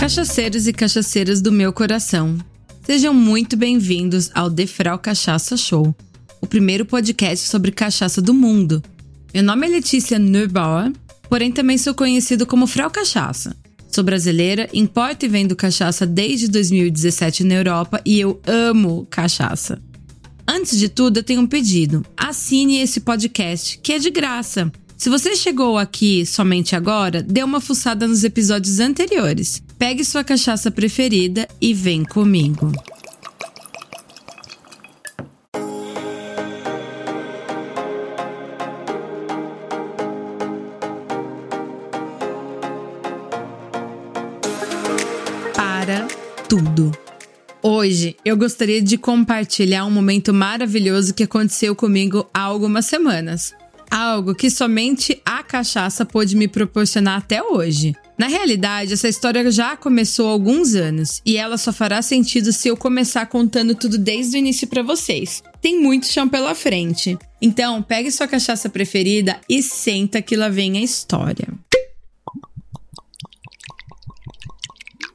Cachaceiros e cachaceiras do meu coração. Sejam muito bem-vindos ao Defral Cachaça Show, o primeiro podcast sobre cachaça do mundo. Meu nome é Letícia Neubauer, porém também sou conhecido como Frau Cachaça. Sou brasileira, importo e vendo cachaça desde 2017 na Europa e eu amo cachaça. Antes de tudo, eu tenho um pedido. Assine esse podcast, que é de graça. Se você chegou aqui somente agora, dê uma fuçada nos episódios anteriores. Pegue sua cachaça preferida e vem comigo. Para tudo. Hoje eu gostaria de compartilhar um momento maravilhoso que aconteceu comigo há algumas semanas. Algo que somente a cachaça pôde me proporcionar até hoje. Na realidade, essa história já começou há alguns anos e ela só fará sentido se eu começar contando tudo desde o início para vocês. Tem muito chão pela frente. Então, pegue sua cachaça preferida e senta que lá vem a história.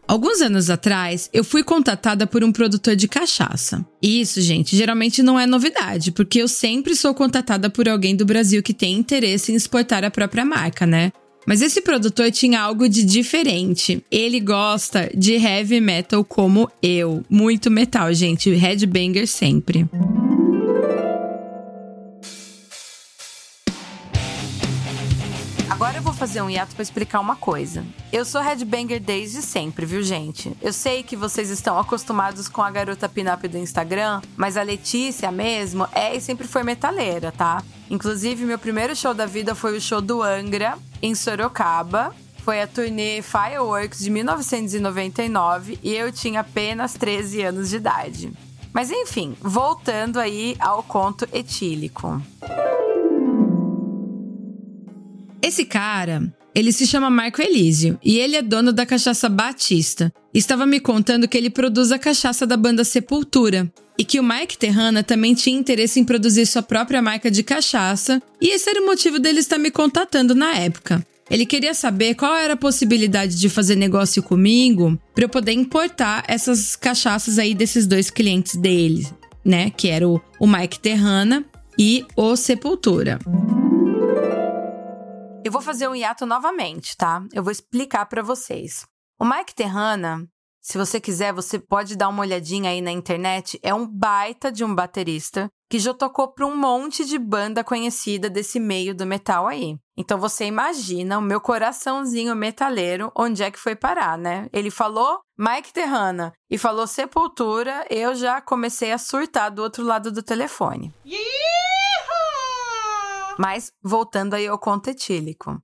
Alguns anos atrás, eu fui contatada por um produtor de cachaça. Isso, gente, geralmente não é novidade, porque eu sempre sou contatada por alguém do Brasil que tem interesse em exportar a própria marca, né? Mas esse produtor tinha algo de diferente. Ele gosta de heavy metal como eu. Muito metal, gente. Headbanger sempre. Agora fazer um hiato para explicar uma coisa. Eu sou headbanger desde sempre, viu, gente? Eu sei que vocês estão acostumados com a garota pinup do Instagram, mas a Letícia mesmo é e sempre foi metaleira, tá? Inclusive, meu primeiro show da vida foi o show do Angra, em Sorocaba. Foi a turnê Fireworks de 1999 e eu tinha apenas 13 anos de idade. Mas enfim, voltando aí ao conto etílico. Esse cara, ele se chama Marco Elísio e ele é dono da cachaça Batista. Estava me contando que ele produz a cachaça da banda Sepultura e que o Mike Terrana também tinha interesse em produzir sua própria marca de cachaça, e esse era o motivo dele estar me contatando na época. Ele queria saber qual era a possibilidade de fazer negócio comigo para eu poder importar essas cachaças aí desses dois clientes dele, né? Que era o, o Mike Terrana e o Sepultura. Eu vou fazer um hiato novamente, tá? Eu vou explicar para vocês. O Mike Terrana, se você quiser, você pode dar uma olhadinha aí na internet. É um baita de um baterista que já tocou para um monte de banda conhecida desse meio do metal aí. Então você imagina o meu coraçãozinho metaleiro onde é que foi parar, né? Ele falou Mike Terrana e falou Sepultura, eu já comecei a surtar do outro lado do telefone. Yeah! Mas voltando aí ao conto etílico.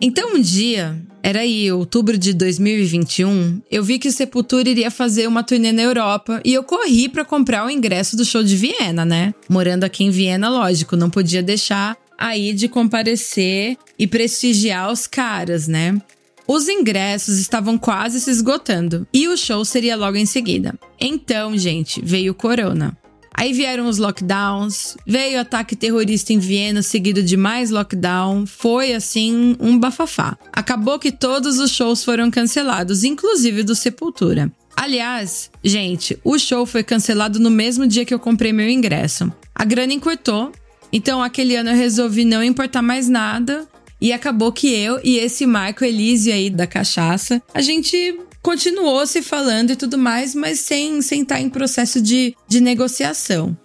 Então um dia, era aí outubro de 2021, eu vi que o Sepultura iria fazer uma turnê na Europa e eu corri para comprar o ingresso do show de Viena, né? Morando aqui em Viena, lógico, não podia deixar aí de comparecer e prestigiar os caras, né? Os ingressos estavam quase se esgotando e o show seria logo em seguida. Então, gente, veio o corona. Aí vieram os lockdowns, veio o ataque terrorista em Viena, seguido de mais lockdown. Foi assim um bafafá. Acabou que todos os shows foram cancelados, inclusive do Sepultura. Aliás, gente, o show foi cancelado no mesmo dia que eu comprei meu ingresso. A grana encurtou, então aquele ano eu resolvi não importar mais nada. E acabou que eu e esse Marco Elise aí da cachaça, a gente continuou se falando e tudo mais, mas sem, sem estar em processo de, de negociação.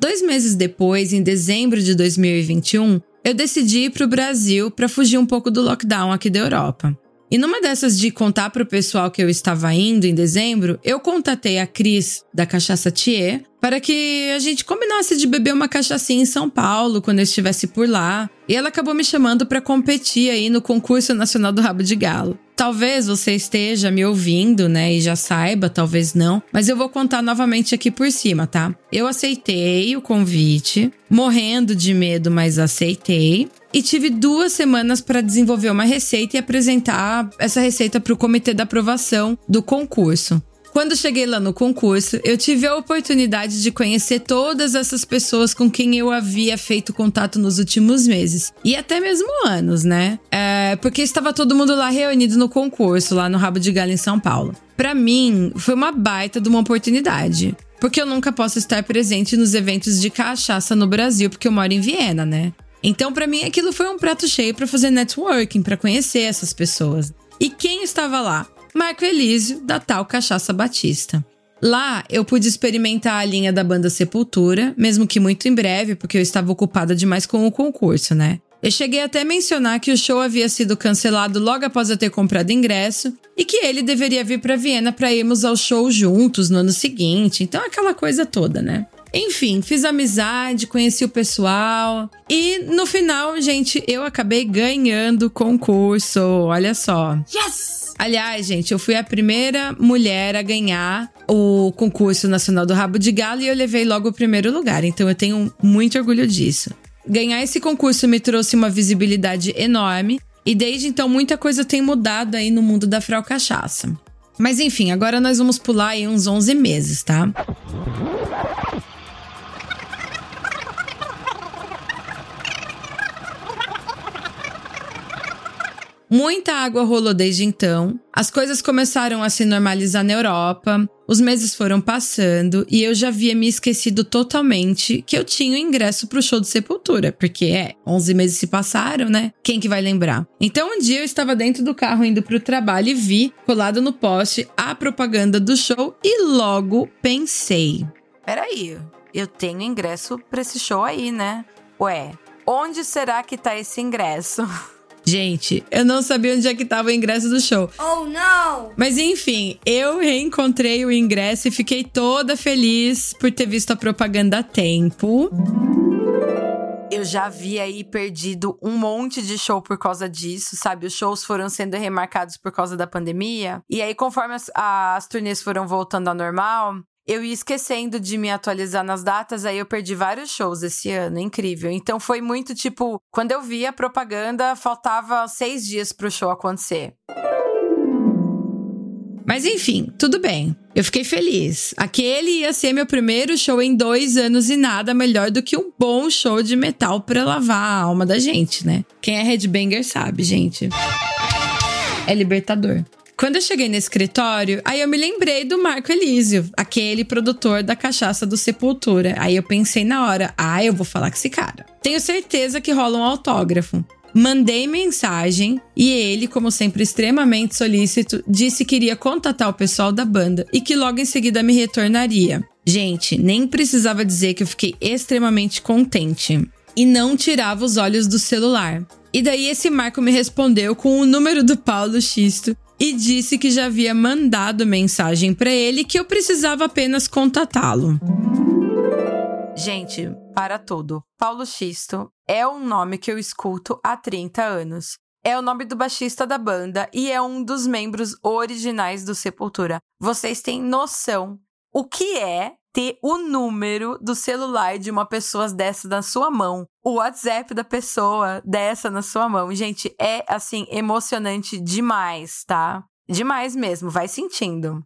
Dois meses depois, em dezembro de 2021, eu decidi ir para o Brasil para fugir um pouco do lockdown aqui da Europa. E numa dessas de contar para o pessoal que eu estava indo em dezembro, eu contatei a Cris da Cachaça Thier para que a gente combinasse de beber uma cachaçinha em São Paulo quando eu estivesse por lá. E ela acabou me chamando para competir aí no concurso nacional do rabo de galo. Talvez você esteja me ouvindo, né, e já saiba, talvez não, mas eu vou contar novamente aqui por cima, tá? Eu aceitei o convite, morrendo de medo, mas aceitei. E tive duas semanas para desenvolver uma receita e apresentar essa receita para o comitê da aprovação do concurso. Quando cheguei lá no concurso, eu tive a oportunidade de conhecer todas essas pessoas com quem eu havia feito contato nos últimos meses. E até mesmo anos, né? É, porque estava todo mundo lá reunido no concurso, lá no Rabo de Galho em São Paulo. Para mim, foi uma baita de uma oportunidade. Porque eu nunca posso estar presente nos eventos de cachaça no Brasil, porque eu moro em Viena, né? Então, para mim, aquilo foi um prato cheio para fazer networking, para conhecer essas pessoas. E quem estava lá? Marco Elísio, da tal Cachaça Batista. Lá eu pude experimentar a linha da banda Sepultura, mesmo que muito em breve, porque eu estava ocupada demais com o concurso, né? Eu cheguei até a mencionar que o show havia sido cancelado logo após eu ter comprado ingresso e que ele deveria vir para Viena para irmos ao show juntos no ano seguinte. Então, aquela coisa toda, né? Enfim, fiz amizade, conheci o pessoal e no final, gente, eu acabei ganhando o concurso. Olha só. Yes! Aliás, gente, eu fui a primeira mulher a ganhar o concurso nacional do Rabo de Galo e eu levei logo o primeiro lugar. Então eu tenho muito orgulho disso. Ganhar esse concurso me trouxe uma visibilidade enorme e desde então muita coisa tem mudado aí no mundo da Frau Cachaça. Mas enfim, agora nós vamos pular aí uns 11 meses, tá? Muita água rolou desde então, as coisas começaram a se normalizar na Europa, os meses foram passando e eu já havia me esquecido totalmente que eu tinha o ingresso pro show de Sepultura, porque é, 11 meses se passaram, né? Quem que vai lembrar? Então um dia eu estava dentro do carro indo pro trabalho e vi, colado no poste, a propaganda do show e logo pensei: peraí, eu tenho ingresso pra esse show aí, né? Ué, onde será que tá esse ingresso? Gente, eu não sabia onde é que tava o ingresso do show. Oh, não! Mas enfim, eu reencontrei o ingresso e fiquei toda feliz por ter visto a propaganda a tempo. Eu já havia aí perdido um monte de show por causa disso, sabe? Os shows foram sendo remarcados por causa da pandemia. E aí, conforme as, as turnês foram voltando ao normal, eu ia esquecendo de me atualizar nas datas, aí eu perdi vários shows esse ano, incrível. Então foi muito tipo, quando eu vi a propaganda, faltava seis dias pro show acontecer. Mas enfim, tudo bem. Eu fiquei feliz. Aquele ia ser meu primeiro show em dois anos e nada melhor do que um bom show de metal pra lavar a alma da gente, né? Quem é headbanger sabe, gente. É libertador. Quando eu cheguei no escritório, aí eu me lembrei do Marco Elísio, aquele produtor da cachaça do Sepultura. Aí eu pensei na hora, ah, eu vou falar com esse cara. Tenho certeza que rola um autógrafo. Mandei mensagem e ele, como sempre extremamente solícito, disse que iria contatar o pessoal da banda e que logo em seguida me retornaria. Gente, nem precisava dizer que eu fiquei extremamente contente e não tirava os olhos do celular. E daí esse Marco me respondeu com o número do Paulo Xisto e disse que já havia mandado mensagem para ele que eu precisava apenas contatá-lo. Gente, para tudo. Paulo Xisto é um nome que eu escuto há 30 anos. É o nome do baixista da banda e é um dos membros originais do Sepultura. Vocês têm noção o que é ter o número do celular de uma pessoa dessa na sua mão, o WhatsApp da pessoa dessa na sua mão. Gente, é assim emocionante demais, tá? Demais mesmo, vai sentindo.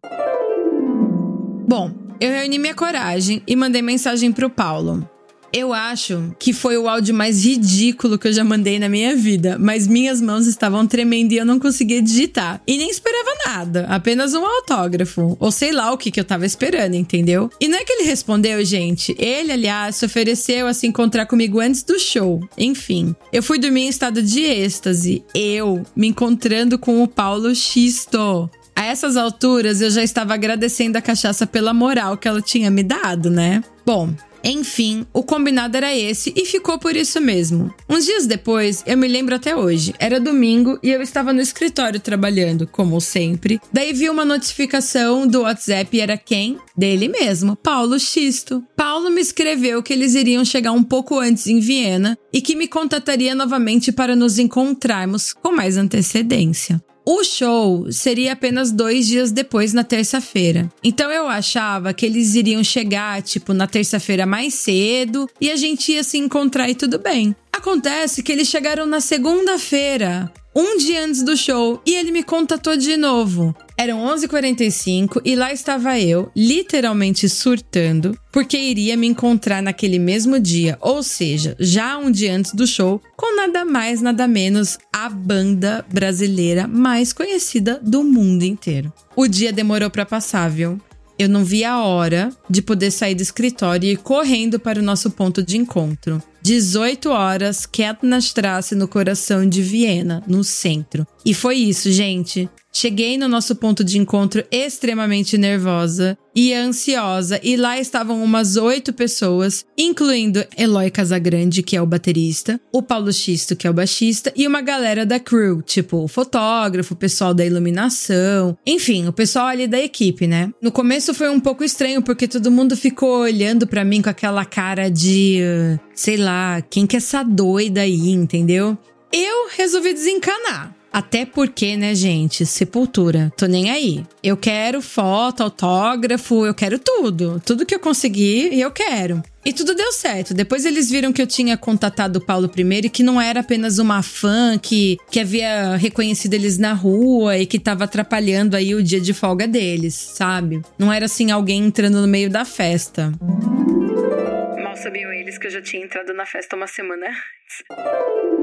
Bom, eu reuni minha coragem e mandei mensagem pro Paulo. Eu acho que foi o áudio mais ridículo que eu já mandei na minha vida, mas minhas mãos estavam tremendo e eu não conseguia digitar. E nem esperava nada, apenas um autógrafo, ou sei lá o que, que eu tava esperando, entendeu? E não é que ele respondeu, gente. Ele, aliás, se ofereceu a se encontrar comigo antes do show. Enfim, eu fui dormir em estado de êxtase. Eu me encontrando com o Paulo Xisto. A essas alturas, eu já estava agradecendo a cachaça pela moral que ela tinha me dado, né? Bom, enfim, o combinado era esse e ficou por isso mesmo. Uns dias depois, eu me lembro até hoje, era domingo e eu estava no escritório trabalhando, como sempre. Daí vi uma notificação do WhatsApp e era quem? Dele mesmo, Paulo Xisto. Paulo me escreveu que eles iriam chegar um pouco antes em Viena e que me contataria novamente para nos encontrarmos com mais antecedência. O show seria apenas dois dias depois, na terça-feira. Então eu achava que eles iriam chegar, tipo, na terça-feira mais cedo e a gente ia se encontrar e tudo bem. Acontece que eles chegaram na segunda-feira. um dia antes do show e ele me contatou de novo. Eram 11h45 e lá estava eu, literalmente surtando, porque iria me encontrar naquele mesmo dia, ou seja, já um dia antes do show, com nada mais, nada menos a banda brasileira mais conhecida do mundo inteiro. O dia demorou para passar, viu? Eu não vi a hora de poder sair do escritório e ir correndo para o nosso ponto de encontro. 18 horas, Strasse, no coração de Viena, no centro. E foi isso, gente. Cheguei no nosso ponto de encontro extremamente nervosa e ansiosa, e lá estavam umas oito pessoas, incluindo Eloy Casagrande, que é o baterista, o Paulo Xisto, que é o baixista, e uma galera da crew, tipo o fotógrafo, o pessoal da iluminação, enfim, o pessoal ali da equipe, né? No começo foi um pouco estranho, porque todo mundo ficou olhando para mim com aquela cara de, sei lá, quem que é essa doida aí, entendeu? Eu resolvi desencanar. Até porque, né, gente? Sepultura. Tô nem aí. Eu quero foto, autógrafo, eu quero tudo. Tudo que eu conseguir, eu quero. E tudo deu certo. Depois eles viram que eu tinha contatado o Paulo primeiro e que não era apenas uma fã que, que havia reconhecido eles na rua e que tava atrapalhando aí o dia de folga deles, sabe? Não era assim alguém entrando no meio da festa. Mal sabiam eles que eu já tinha entrado na festa uma semana antes.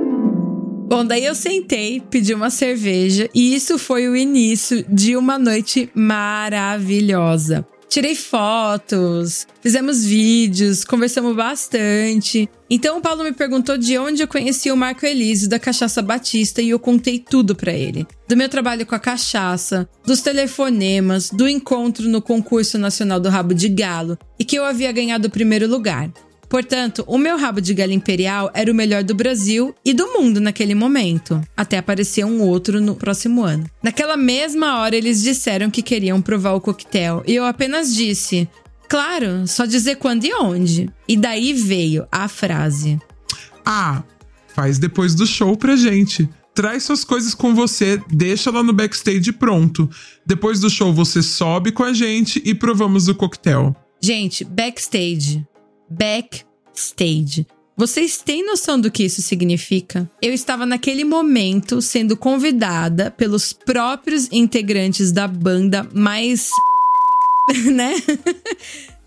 Bom, daí eu sentei, pedi uma cerveja e isso foi o início de uma noite maravilhosa. Tirei fotos, fizemos vídeos, conversamos bastante. Então o Paulo me perguntou de onde eu conhecia o Marco Elísio da Cachaça Batista e eu contei tudo para ele. Do meu trabalho com a cachaça, dos telefonemas, do encontro no concurso nacional do rabo de galo e que eu havia ganhado o primeiro lugar. Portanto, o meu rabo de galha imperial era o melhor do Brasil e do mundo naquele momento, até aparecer um outro no próximo ano. Naquela mesma hora, eles disseram que queriam provar o coquetel e eu apenas disse: Claro, só dizer quando e onde. E daí veio a frase: Ah, faz depois do show pra gente. Traz suas coisas com você, deixa lá no backstage pronto. Depois do show você sobe com a gente e provamos o coquetel. Gente, backstage backstage. Vocês têm noção do que isso significa? Eu estava naquele momento sendo convidada pelos próprios integrantes da banda mais. né?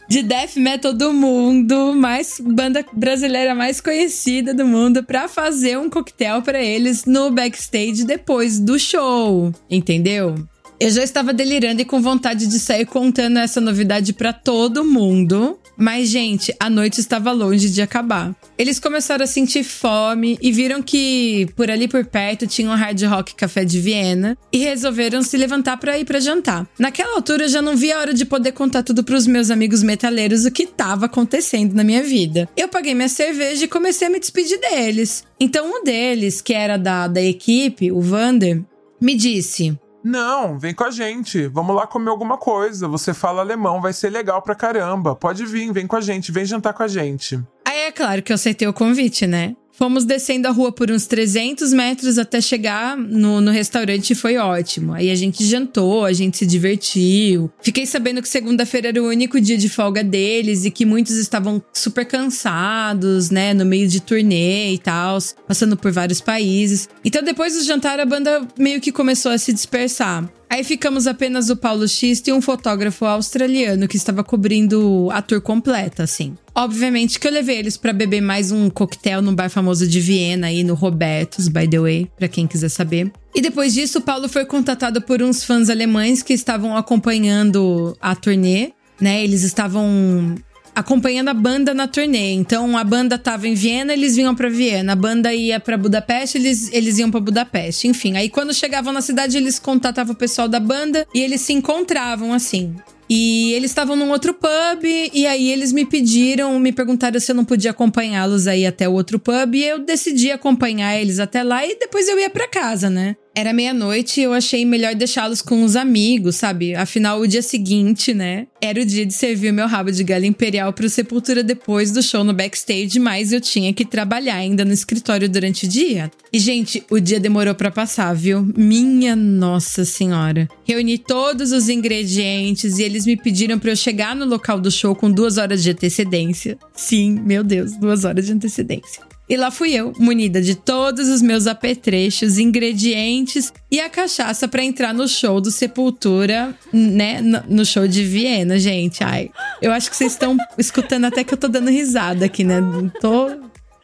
de death metal do mundo, mais banda brasileira mais conhecida do mundo, para fazer um coquetel para eles no backstage depois do show, entendeu? Eu já estava delirando e com vontade de sair contando essa novidade para todo mundo. Mas, gente, a noite estava longe de acabar. Eles começaram a sentir fome e viram que por ali por perto tinha um Hard Rock Café de Viena e resolveram se levantar para ir para jantar. Naquela altura eu já não via a hora de poder contar tudo para os meus amigos metaleiros o que estava acontecendo na minha vida. Eu paguei minha cerveja e comecei a me despedir deles. Então um deles, que era da, da equipe, o Vander, me disse: não, vem com a gente. Vamos lá comer alguma coisa. Você fala alemão, vai ser legal pra caramba. Pode vir, vem com a gente, vem jantar com a gente. Aí é claro que eu aceitei o convite, né? Fomos descendo a rua por uns 300 metros até chegar no, no restaurante e foi ótimo. Aí a gente jantou, a gente se divertiu. Fiquei sabendo que segunda-feira era o único dia de folga deles e que muitos estavam super cansados, né? No meio de turnê e tal, passando por vários países. Então depois do jantar a banda meio que começou a se dispersar. Aí ficamos apenas o Paulo X e um fotógrafo australiano que estava cobrindo a tour completa, assim. Obviamente que eu levei eles para beber mais um coquetel no bar famoso de Viena aí no Robertos, by the way, para quem quiser saber. E depois disso, o Paulo foi contatado por uns fãs alemães que estavam acompanhando a turnê, né? Eles estavam acompanhando a banda na turnê. Então a banda tava em Viena, eles vinham para Viena. A banda ia para Budapeste, eles, eles iam para Budapeste. Enfim, aí quando chegavam na cidade, eles contatavam o pessoal da banda e eles se encontravam assim. E eles estavam num outro pub, e aí eles me pediram, me perguntaram se eu não podia acompanhá-los aí até o outro pub, e eu decidi acompanhar eles até lá e depois eu ia para casa, né? Era meia-noite e eu achei melhor deixá-los com os amigos, sabe? Afinal, o dia seguinte, né? Era o dia de servir o meu rabo de galha imperial pro Sepultura depois do show no backstage, mas eu tinha que trabalhar ainda no escritório durante o dia. E, gente, o dia demorou para passar, viu? Minha Nossa Senhora. Reuni todos os ingredientes e eles me pediram para eu chegar no local do show com duas horas de antecedência. Sim, meu Deus, duas horas de antecedência. E lá fui eu, munida de todos os meus apetrechos, ingredientes e a cachaça para entrar no show do Sepultura, né? No show de Viena, gente. Ai, eu acho que vocês estão escutando até que eu tô dando risada aqui, né? Tô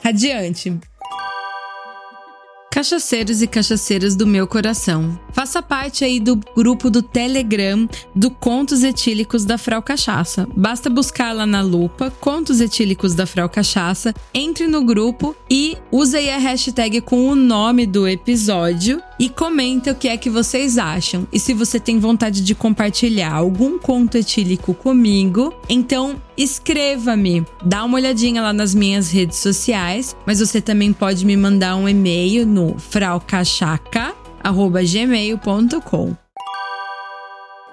radiante. Cachaceiros e cachaceiras do meu coração. Faça parte aí do grupo do Telegram do Contos Etílicos da Frau Cachaça. Basta buscar lá na lupa Contos Etílicos da Frau Cachaça, entre no grupo e use aí a hashtag com o nome do episódio e comenta o que é que vocês acham. E se você tem vontade de compartilhar algum conto etílico comigo, então escreva-me. Dá uma olhadinha lá nas minhas redes sociais, mas você também pode me mandar um e-mail no fraucachaca@gmail.com.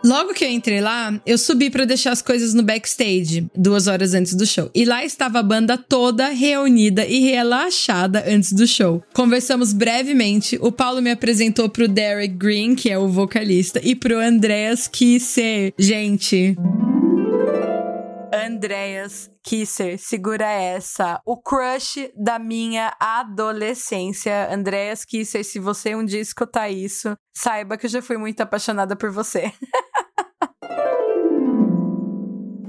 Logo que eu entrei lá, eu subi para deixar as coisas no backstage, duas horas antes do show. E lá estava a banda toda reunida e relaxada antes do show. Conversamos brevemente. O Paulo me apresentou pro Derek Green, que é o vocalista, e pro Andreas Kisser. Gente. Andreas Kisser, segura essa. O crush da minha adolescência. Andreas Kisser, se você um dia escutar isso, saiba que eu já fui muito apaixonada por você.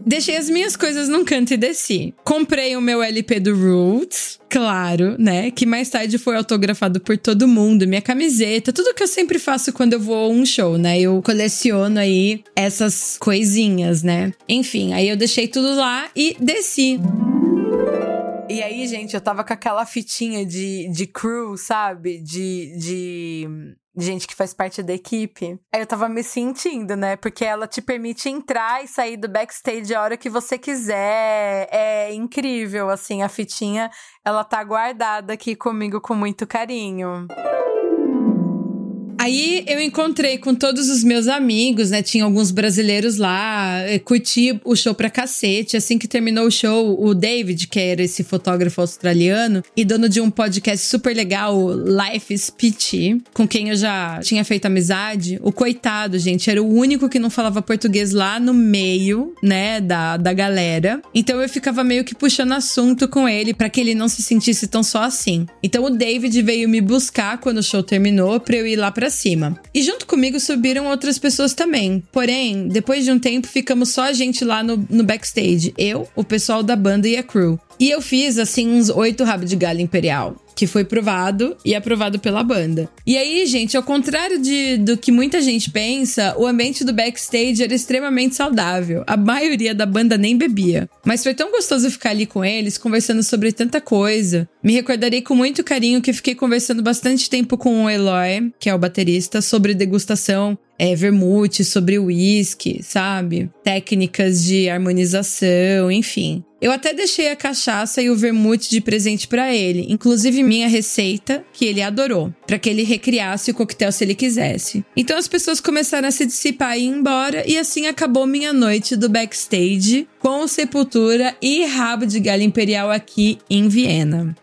Deixei as minhas coisas num canto e desci. Comprei o meu LP do Roots, claro, né? Que mais tarde foi autografado por todo mundo. Minha camiseta, tudo que eu sempre faço quando eu vou a um show, né? Eu coleciono aí essas coisinhas, né? Enfim, aí eu deixei tudo lá e desci. E aí, gente, eu tava com aquela fitinha de, de crew, sabe? De, de gente que faz parte da equipe. Aí eu tava me sentindo, né? Porque ela te permite entrar e sair do backstage a hora que você quiser. É incrível, assim, a fitinha, ela tá guardada aqui comigo com muito carinho. Aí eu encontrei com todos os meus amigos, né? Tinha alguns brasileiros lá, eh, curti o show pra cacete. Assim que terminou o show, o David, que era esse fotógrafo australiano e dono de um podcast super legal, Life is com quem eu já tinha feito amizade, o coitado, gente, era o único que não falava português lá no meio, né, da, da galera. Então eu ficava meio que puxando assunto com ele para que ele não se sentisse tão só assim. Então o David veio me buscar quando o show terminou pra eu ir lá pra cima. E junto comigo subiram outras pessoas também. Porém, depois de um tempo, ficamos só a gente lá no, no backstage. Eu, o pessoal da banda e a crew. E eu fiz, assim, uns oito rabos de galho imperial que foi provado e aprovado pela banda. E aí, gente, ao contrário de, do que muita gente pensa, o ambiente do backstage era extremamente saudável. A maioria da banda nem bebia. Mas foi tão gostoso ficar ali com eles, conversando sobre tanta coisa. Me recordarei com muito carinho que fiquei conversando bastante tempo com o Eloy, que é o baterista, sobre degustação é, vermute, sobre uísque, sabe? Técnicas de harmonização, enfim. Eu até deixei a cachaça e o vermute de presente para ele, inclusive minha receita, que ele adorou, para que ele recriasse o coquetel se ele quisesse. Então as pessoas começaram a se dissipar e ir embora, e assim acabou minha noite do backstage com Sepultura e rabo de galho imperial aqui em Viena.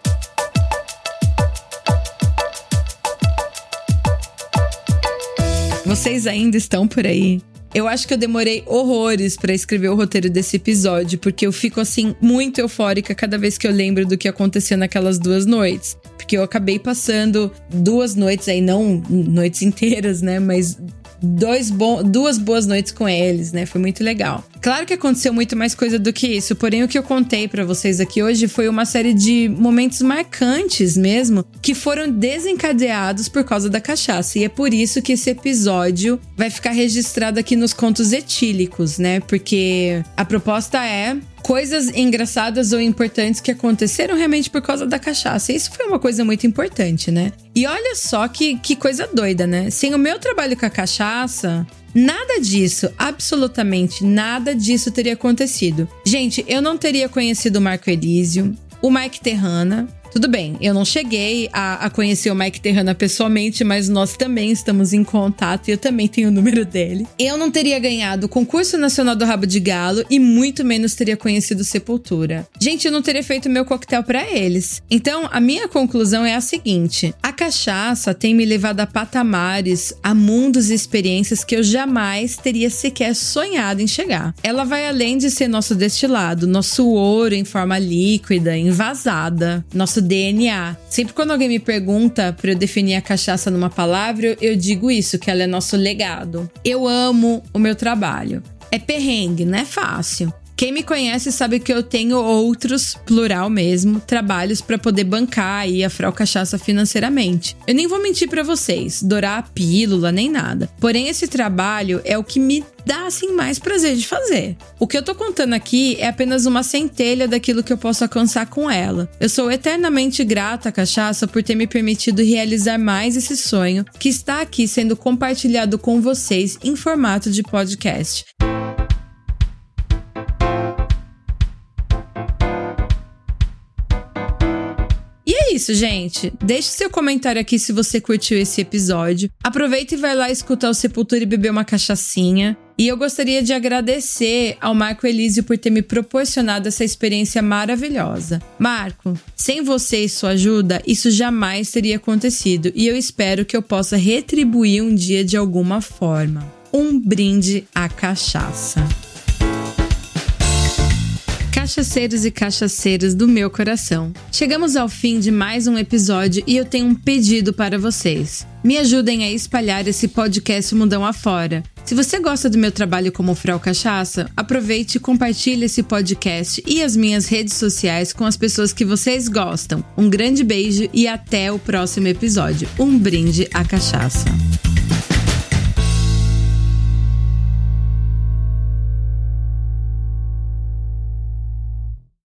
Vocês ainda estão por aí? Eu acho que eu demorei horrores para escrever o roteiro desse episódio, porque eu fico assim muito eufórica cada vez que eu lembro do que aconteceu naquelas duas noites. Porque eu acabei passando duas noites aí, não noites inteiras, né? Mas dois bo duas boas noites com eles, né? Foi muito legal. Claro que aconteceu muito mais coisa do que isso, porém o que eu contei para vocês aqui hoje foi uma série de momentos marcantes mesmo, que foram desencadeados por causa da cachaça. E é por isso que esse episódio vai ficar registrado aqui nos contos etílicos, né? Porque a proposta é coisas engraçadas ou importantes que aconteceram realmente por causa da cachaça. Isso foi uma coisa muito importante, né? E olha só que, que coisa doida, né? Sem o meu trabalho com a cachaça, Nada disso, absolutamente nada disso teria acontecido. Gente, eu não teria conhecido o Marco Elísio, o Mike Terrana, tudo bem, eu não cheguei a, a, conhecer o Mike Terrana pessoalmente, mas nós também estamos em contato e eu também tenho o número dele. Eu não teria ganhado o concurso nacional do Rabo de Galo e muito menos teria conhecido Sepultura. Gente, eu não teria feito meu coquetel para eles. Então, a minha conclusão é a seguinte: a cachaça tem me levado a patamares, a mundos e experiências que eu jamais teria sequer sonhado em chegar. Ela vai além de ser nosso destilado, nosso ouro em forma líquida, envasada, nosso DNA. Sempre quando alguém me pergunta para eu definir a cachaça numa palavra, eu digo isso, que ela é nosso legado. Eu amo o meu trabalho. É perrengue, não é fácil. Quem me conhece sabe que eu tenho outros, plural mesmo, trabalhos para poder bancar aí a Frau Cachaça financeiramente. Eu nem vou mentir para vocês, dourar a pílula nem nada. Porém, esse trabalho é o que me dá assim mais prazer de fazer. O que eu tô contando aqui é apenas uma centelha daquilo que eu posso alcançar com ela. Eu sou eternamente grata à cachaça por ter me permitido realizar mais esse sonho que está aqui sendo compartilhado com vocês em formato de podcast. Isso, gente. Deixe seu comentário aqui se você curtiu esse episódio. Aproveita e vai lá escutar o Sepultura e beber uma cachaçinha. E eu gostaria de agradecer ao Marco Elísio por ter me proporcionado essa experiência maravilhosa. Marco, sem você e sua ajuda, isso jamais teria acontecido e eu espero que eu possa retribuir um dia de alguma forma. Um brinde à cachaça. Cachaceiros e cachaceiras do meu coração. Chegamos ao fim de mais um episódio e eu tenho um pedido para vocês. Me ajudem a espalhar esse podcast mundão afora. Se você gosta do meu trabalho como Frau Cachaça, aproveite e compartilhe esse podcast e as minhas redes sociais com as pessoas que vocês gostam. Um grande beijo e até o próximo episódio. Um brinde à cachaça.